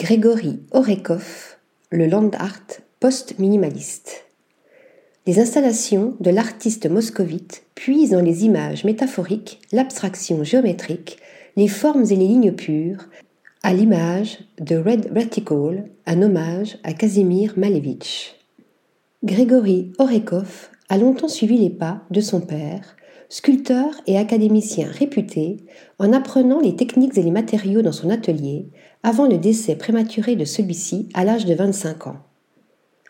Grégory Orekov, le land art post-minimaliste. Les installations de l'artiste moscovite puisent dans les images métaphoriques, l'abstraction géométrique, les formes et les lignes pures, à l'image de Red Vertical, un hommage à Kazimir Malevich. Grégory Orekov a longtemps suivi les pas de son père, sculpteur et académicien réputé, en apprenant les techniques et les matériaux dans son atelier, avant le décès prématuré de celui-ci à l'âge de 25 ans.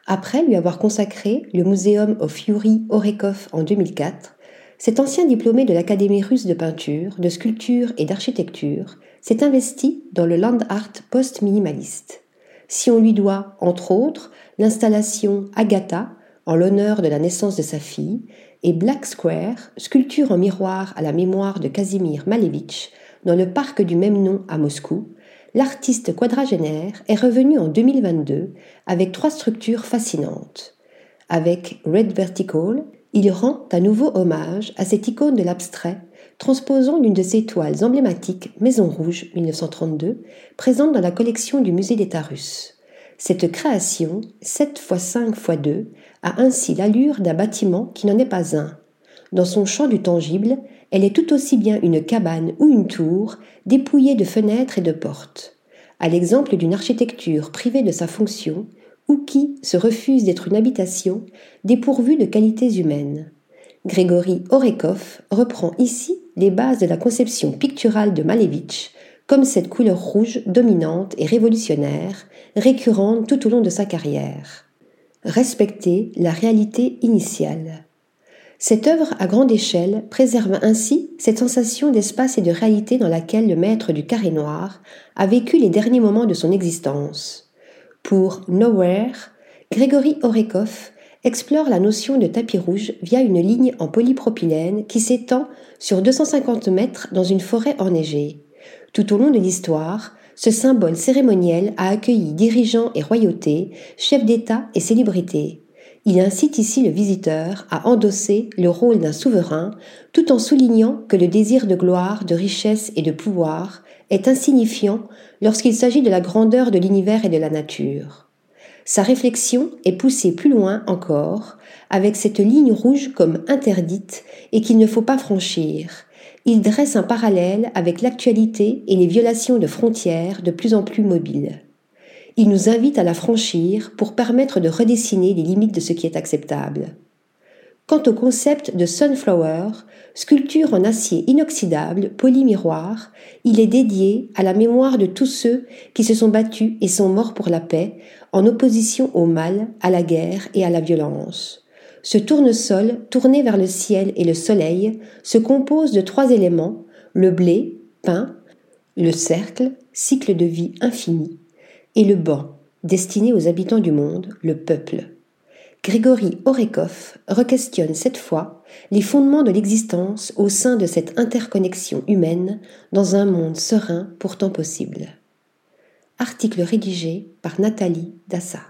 Après lui avoir consacré le Museum of Yuri Orekov en 2004, cet ancien diplômé de l'Académie russe de peinture, de sculpture et d'architecture s'est investi dans le land art post-minimaliste. Si on lui doit, entre autres, l'installation Agatha, en l'honneur de la naissance de sa fille, et Black Square, sculpture en miroir à la mémoire de Kazimir Malevich, dans le parc du même nom à Moscou, l'artiste quadragénaire est revenu en 2022 avec trois structures fascinantes. Avec Red Vertical, il rend à nouveau hommage à cette icône de l'abstrait, transposant l'une de ses toiles emblématiques Maison Rouge 1932, présente dans la collection du musée d'État russe. Cette création, 7 x 5 x 2, a ainsi l'allure d'un bâtiment qui n'en est pas un. Dans son champ du tangible, elle est tout aussi bien une cabane ou une tour, dépouillée de fenêtres et de portes. À l'exemple d'une architecture privée de sa fonction, ou qui se refuse d'être une habitation, dépourvue de qualités humaines. Grégory Orekov reprend ici les bases de la conception picturale de Malevich, comme cette couleur rouge dominante et révolutionnaire, récurrente tout au long de sa carrière. Respecter la réalité initiale. Cette œuvre à grande échelle préserve ainsi cette sensation d'espace et de réalité dans laquelle le maître du carré noir a vécu les derniers moments de son existence. Pour Nowhere, Grégory Orekov explore la notion de tapis rouge via une ligne en polypropylène qui s'étend sur 250 mètres dans une forêt enneigée. Tout au long de l'histoire, ce symbole cérémoniel a accueilli dirigeants et royautés, chefs d'État et célébrités. Il incite ici le visiteur à endosser le rôle d'un souverain, tout en soulignant que le désir de gloire, de richesse et de pouvoir est insignifiant lorsqu'il s'agit de la grandeur de l'univers et de la nature. Sa réflexion est poussée plus loin encore, avec cette ligne rouge comme interdite et qu'il ne faut pas franchir, il dresse un parallèle avec l'actualité et les violations de frontières de plus en plus mobiles. Il nous invite à la franchir pour permettre de redessiner les limites de ce qui est acceptable. Quant au concept de Sunflower, sculpture en acier inoxydable, polymiroir, il est dédié à la mémoire de tous ceux qui se sont battus et sont morts pour la paix, en opposition au mal, à la guerre et à la violence. Ce tournesol, tourné vers le ciel et le soleil, se compose de trois éléments, le blé, pain, le cercle, cycle de vie infini, et le banc, destiné aux habitants du monde, le peuple. Grégory Orekov requestionne cette fois les fondements de l'existence au sein de cette interconnexion humaine dans un monde serein pourtant possible. Article rédigé par Nathalie Dassa.